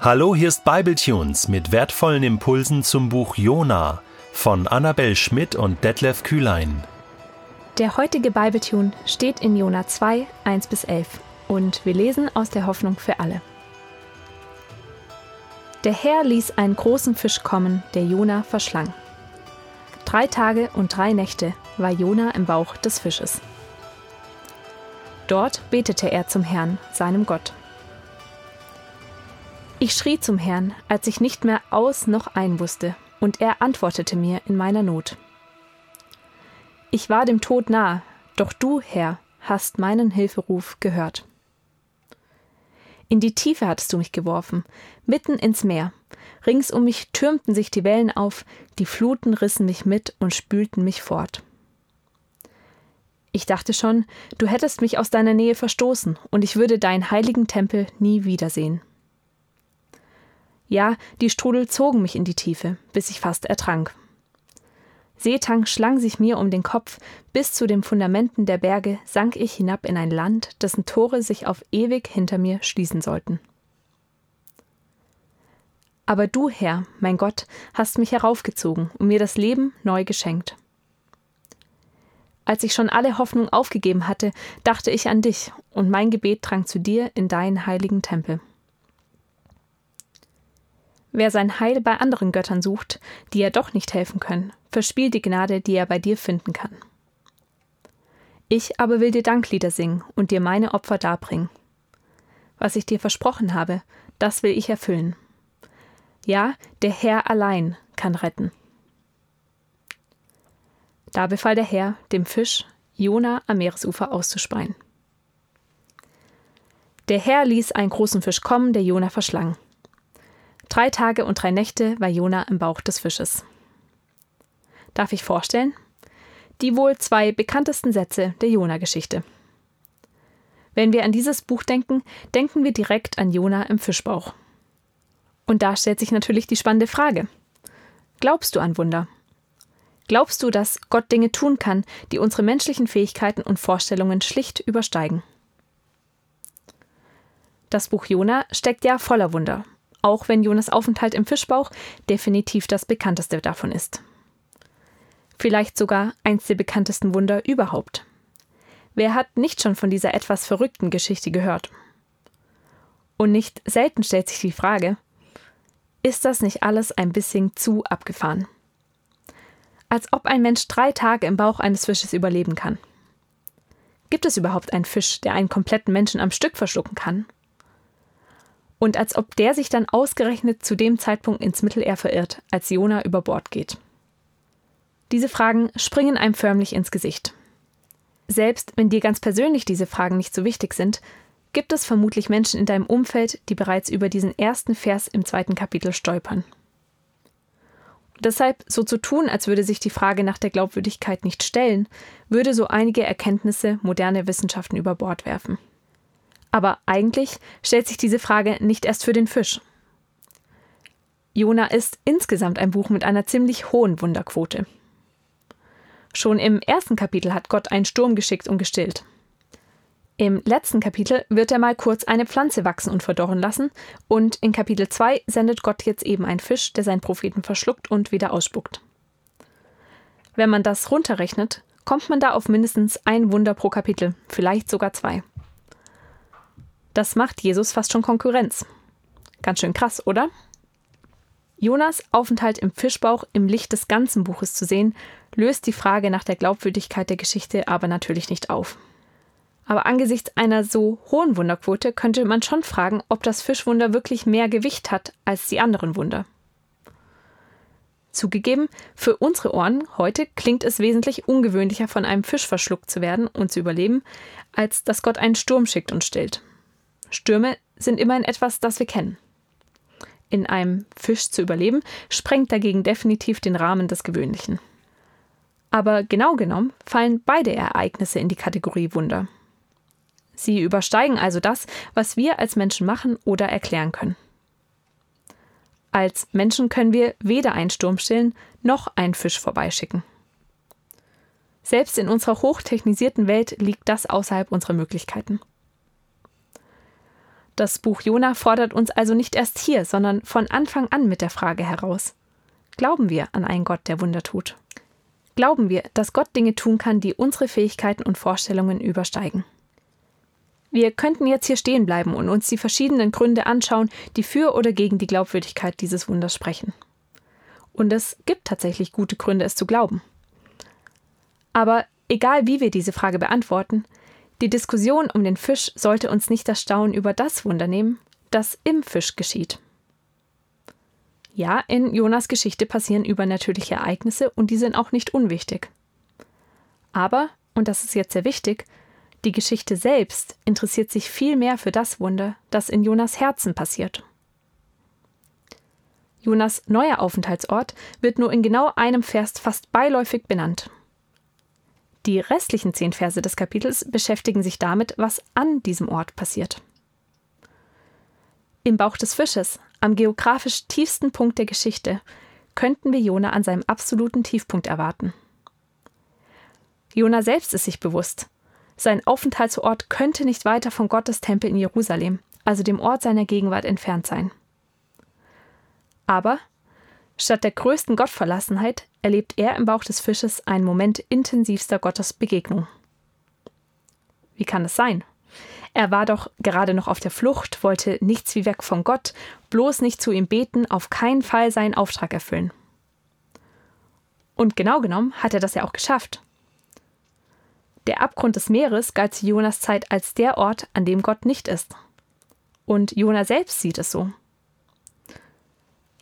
Hallo, hier ist Bibletunes mit wertvollen Impulsen zum Buch Jona von Annabel Schmidt und Detlef Kühlein. Der heutige Bibletune steht in Jona 2, 1 bis 11 und wir lesen aus der Hoffnung für alle. Der Herr ließ einen großen Fisch kommen, der Jona verschlang. Drei Tage und drei Nächte war Jona im Bauch des Fisches. Dort betete er zum Herrn, seinem Gott. Ich schrie zum Herrn, als ich nicht mehr aus noch ein wusste, und er antwortete mir in meiner Not. Ich war dem Tod nahe, doch du, Herr, hast meinen Hilferuf gehört. In die Tiefe hattest du mich geworfen, mitten ins Meer. Rings um mich türmten sich die Wellen auf, die Fluten rissen mich mit und spülten mich fort. Ich dachte schon, du hättest mich aus deiner Nähe verstoßen, und ich würde deinen heiligen Tempel nie wiedersehen. Ja, die Strudel zogen mich in die Tiefe, bis ich fast ertrank. Seetang schlang sich mir um den Kopf, bis zu den Fundamenten der Berge sank ich hinab in ein Land, dessen Tore sich auf ewig hinter mir schließen sollten. Aber du, Herr, mein Gott, hast mich heraufgezogen und mir das Leben neu geschenkt. Als ich schon alle Hoffnung aufgegeben hatte, dachte ich an dich, und mein Gebet drang zu dir in deinen heiligen Tempel. Wer sein Heil bei anderen Göttern sucht, die er doch nicht helfen können, verspielt die Gnade, die er bei dir finden kann. Ich aber will dir Danklieder singen und dir meine Opfer darbringen. Was ich dir versprochen habe, das will ich erfüllen. Ja, der Herr allein kann retten. Da befahl der Herr, dem Fisch Jona am Meeresufer auszuspeien. Der Herr ließ einen großen Fisch kommen, der Jona verschlang. Drei Tage und drei Nächte war Jona im Bauch des Fisches. Darf ich vorstellen? Die wohl zwei bekanntesten Sätze der Jona-Geschichte. Wenn wir an dieses Buch denken, denken wir direkt an Jona im Fischbauch. Und da stellt sich natürlich die spannende Frage. Glaubst du an Wunder? Glaubst du, dass Gott Dinge tun kann, die unsere menschlichen Fähigkeiten und Vorstellungen schlicht übersteigen? Das Buch Jona steckt ja voller Wunder auch wenn Jonas Aufenthalt im Fischbauch definitiv das bekannteste davon ist. Vielleicht sogar eins der bekanntesten Wunder überhaupt. Wer hat nicht schon von dieser etwas verrückten Geschichte gehört? Und nicht selten stellt sich die Frage, ist das nicht alles ein bisschen zu abgefahren? Als ob ein Mensch drei Tage im Bauch eines Fisches überleben kann. Gibt es überhaupt einen Fisch, der einen kompletten Menschen am Stück verschlucken kann? Und als ob der sich dann ausgerechnet zu dem Zeitpunkt ins Mittelmeer verirrt, als Jona über Bord geht. Diese Fragen springen einem förmlich ins Gesicht. Selbst wenn dir ganz persönlich diese Fragen nicht so wichtig sind, gibt es vermutlich Menschen in deinem Umfeld, die bereits über diesen ersten Vers im zweiten Kapitel stolpern. deshalb so zu tun, als würde sich die Frage nach der Glaubwürdigkeit nicht stellen, würde so einige Erkenntnisse moderner Wissenschaften über Bord werfen. Aber eigentlich stellt sich diese Frage nicht erst für den Fisch. Jona ist insgesamt ein Buch mit einer ziemlich hohen Wunderquote. Schon im ersten Kapitel hat Gott einen Sturm geschickt und gestillt. Im letzten Kapitel wird er mal kurz eine Pflanze wachsen und verdorren lassen, und in Kapitel 2 sendet Gott jetzt eben einen Fisch, der seinen Propheten verschluckt und wieder ausspuckt. Wenn man das runterrechnet, kommt man da auf mindestens ein Wunder pro Kapitel, vielleicht sogar zwei. Das macht Jesus fast schon Konkurrenz. Ganz schön krass, oder? Jonas Aufenthalt im Fischbauch im Licht des ganzen Buches zu sehen, löst die Frage nach der Glaubwürdigkeit der Geschichte aber natürlich nicht auf. Aber angesichts einer so hohen Wunderquote könnte man schon fragen, ob das Fischwunder wirklich mehr Gewicht hat als die anderen Wunder. Zugegeben, für unsere Ohren heute klingt es wesentlich ungewöhnlicher, von einem Fisch verschluckt zu werden und zu überleben, als dass Gott einen Sturm schickt und stillt. Stürme sind immerhin etwas, das wir kennen. In einem Fisch zu überleben, sprengt dagegen definitiv den Rahmen des Gewöhnlichen. Aber genau genommen fallen beide Ereignisse in die Kategorie Wunder. Sie übersteigen also das, was wir als Menschen machen oder erklären können. Als Menschen können wir weder einen Sturm stillen noch einen Fisch vorbeischicken. Selbst in unserer hochtechnisierten Welt liegt das außerhalb unserer Möglichkeiten. Das Buch Jona fordert uns also nicht erst hier, sondern von Anfang an mit der Frage heraus. Glauben wir an einen Gott, der Wunder tut? Glauben wir, dass Gott Dinge tun kann, die unsere Fähigkeiten und Vorstellungen übersteigen? Wir könnten jetzt hier stehen bleiben und uns die verschiedenen Gründe anschauen, die für oder gegen die Glaubwürdigkeit dieses Wunders sprechen. Und es gibt tatsächlich gute Gründe, es zu glauben. Aber egal wie wir diese Frage beantworten, die Diskussion um den Fisch sollte uns nicht das Staunen über das Wunder nehmen, das im Fisch geschieht. Ja, in Jonas Geschichte passieren übernatürliche Ereignisse und die sind auch nicht unwichtig. Aber, und das ist jetzt sehr wichtig, die Geschichte selbst interessiert sich viel mehr für das Wunder, das in Jonas Herzen passiert. Jonas neuer Aufenthaltsort wird nur in genau einem Vers fast beiläufig benannt. Die restlichen zehn Verse des Kapitels beschäftigen sich damit, was an diesem Ort passiert. Im Bauch des Fisches, am geografisch tiefsten Punkt der Geschichte, könnten wir Jona an seinem absoluten Tiefpunkt erwarten. Jona selbst ist sich bewusst, sein Aufenthaltsort könnte nicht weiter von Gottes Tempel in Jerusalem, also dem Ort seiner Gegenwart, entfernt sein. Aber statt der größten Gottverlassenheit erlebt er im Bauch des Fisches einen Moment intensivster Gottesbegegnung. Wie kann es sein? Er war doch gerade noch auf der Flucht, wollte nichts wie weg von Gott, bloß nicht zu ihm beten, auf keinen Fall seinen Auftrag erfüllen. Und genau genommen hat er das ja auch geschafft. Der Abgrund des Meeres galt zu Jonas Zeit als der Ort, an dem Gott nicht ist. Und Jona selbst sieht es so.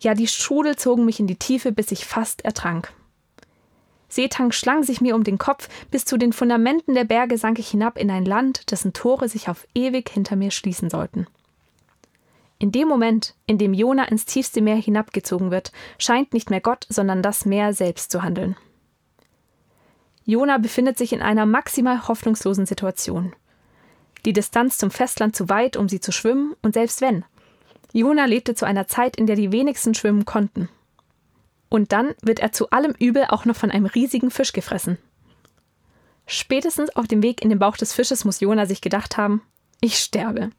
Ja, die Strudel zogen mich in die Tiefe, bis ich fast ertrank. Seetang schlang sich mir um den Kopf, bis zu den Fundamenten der Berge sank ich hinab in ein Land, dessen Tore sich auf ewig hinter mir schließen sollten. In dem Moment, in dem Jona ins tiefste Meer hinabgezogen wird, scheint nicht mehr Gott, sondern das Meer selbst zu handeln. Jona befindet sich in einer maximal hoffnungslosen Situation. Die Distanz zum Festland zu weit, um sie zu schwimmen, und selbst wenn. Jona lebte zu einer Zeit, in der die wenigsten schwimmen konnten. Und dann wird er zu allem Übel auch noch von einem riesigen Fisch gefressen. Spätestens auf dem Weg in den Bauch des Fisches muss Jona sich gedacht haben: Ich sterbe.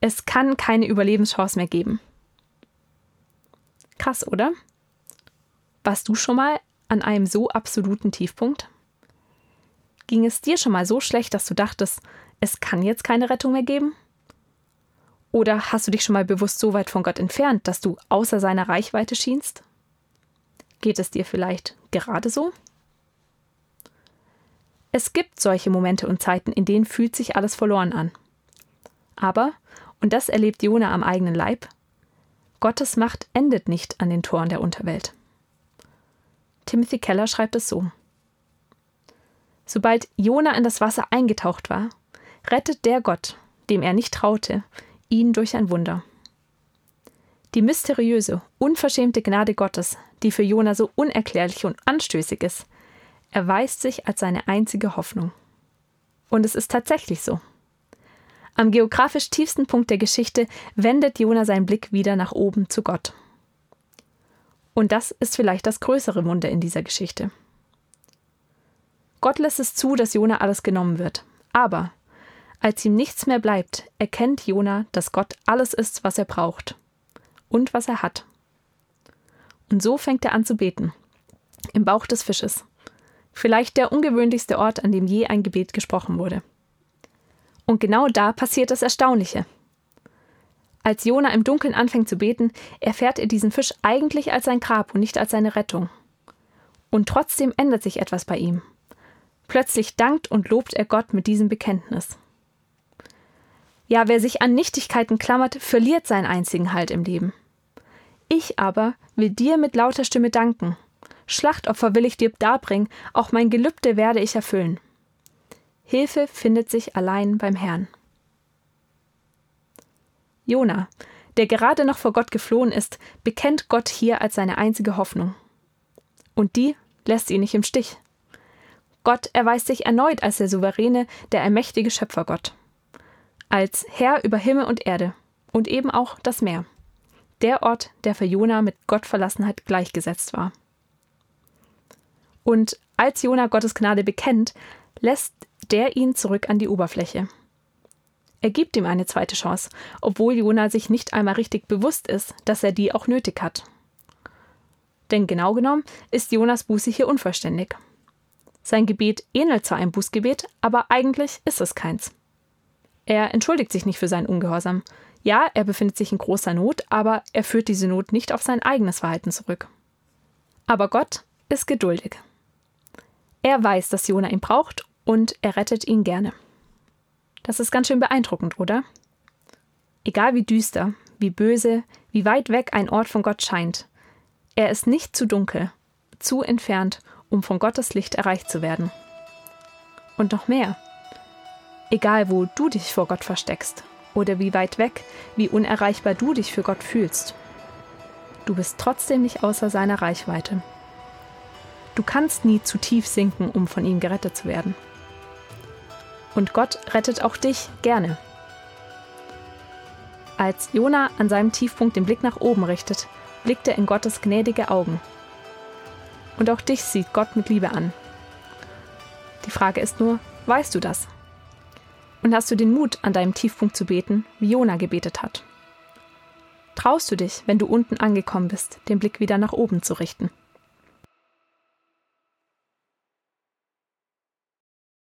Es kann keine Überlebenschance mehr geben. Krass, oder? Warst du schon mal an einem so absoluten Tiefpunkt? Ging es dir schon mal so schlecht, dass du dachtest, es kann jetzt keine Rettung mehr geben? Oder hast du dich schon mal bewusst so weit von Gott entfernt, dass du außer seiner Reichweite schienst? Geht es dir vielleicht gerade so? Es gibt solche Momente und Zeiten, in denen fühlt sich alles verloren an. Aber, und das erlebt Jona am eigenen Leib, Gottes Macht endet nicht an den Toren der Unterwelt. Timothy Keller schreibt es so. Sobald Jona in das Wasser eingetaucht war, rettet der Gott, dem er nicht traute, ihn durch ein Wunder. Die mysteriöse, unverschämte Gnade Gottes, die für Jona so unerklärlich und anstößig ist, erweist sich als seine einzige Hoffnung. Und es ist tatsächlich so. Am geografisch tiefsten Punkt der Geschichte wendet Jona seinen Blick wieder nach oben zu Gott. Und das ist vielleicht das größere Wunder in dieser Geschichte. Gott lässt es zu, dass Jona alles genommen wird. Aber als ihm nichts mehr bleibt, erkennt Jona, dass Gott alles ist, was er braucht und was er hat. Und so fängt er an zu beten. Im Bauch des Fisches. Vielleicht der ungewöhnlichste Ort, an dem je ein Gebet gesprochen wurde. Und genau da passiert das Erstaunliche. Als Jona im Dunkeln anfängt zu beten, erfährt er diesen Fisch eigentlich als sein Grab und nicht als seine Rettung. Und trotzdem ändert sich etwas bei ihm. Plötzlich dankt und lobt er Gott mit diesem Bekenntnis. Ja, wer sich an Nichtigkeiten klammert, verliert seinen einzigen Halt im Leben. Ich aber will dir mit lauter Stimme danken. Schlachtopfer will ich dir darbringen, auch mein Gelübde werde ich erfüllen. Hilfe findet sich allein beim Herrn. Jona, der gerade noch vor Gott geflohen ist, bekennt Gott hier als seine einzige Hoffnung. Und die lässt ihn nicht im Stich. Gott erweist sich erneut als der souveräne, der allmächtige Schöpfergott. Als Herr über Himmel und Erde und eben auch das Meer. Der Ort, der für Jona mit Gottverlassenheit gleichgesetzt war. Und als Jona Gottes Gnade bekennt, lässt der ihn zurück an die Oberfläche. Er gibt ihm eine zweite Chance, obwohl Jona sich nicht einmal richtig bewusst ist, dass er die auch nötig hat. Denn genau genommen ist Jonas Buße hier unvollständig. Sein Gebet ähnelt zwar einem Bußgebet, aber eigentlich ist es keins. Er entschuldigt sich nicht für seinen Ungehorsam. Ja, er befindet sich in großer Not, aber er führt diese Not nicht auf sein eigenes Verhalten zurück. Aber Gott ist geduldig. Er weiß, dass Jona ihn braucht und er rettet ihn gerne. Das ist ganz schön beeindruckend, oder? Egal wie düster, wie böse, wie weit weg ein Ort von Gott scheint, er ist nicht zu dunkel, zu entfernt, um von Gottes Licht erreicht zu werden. Und noch mehr. Egal wo du dich vor Gott versteckst oder wie weit weg, wie unerreichbar du dich für Gott fühlst, du bist trotzdem nicht außer seiner Reichweite. Du kannst nie zu tief sinken, um von ihm gerettet zu werden. Und Gott rettet auch dich gerne. Als Jona an seinem Tiefpunkt den Blick nach oben richtet, blickt er in Gottes gnädige Augen. Und auch dich sieht Gott mit Liebe an. Die Frage ist nur, weißt du das? Und hast du den Mut, an deinem Tiefpunkt zu beten, wie Jona gebetet hat? Traust du dich, wenn du unten angekommen bist, den Blick wieder nach oben zu richten?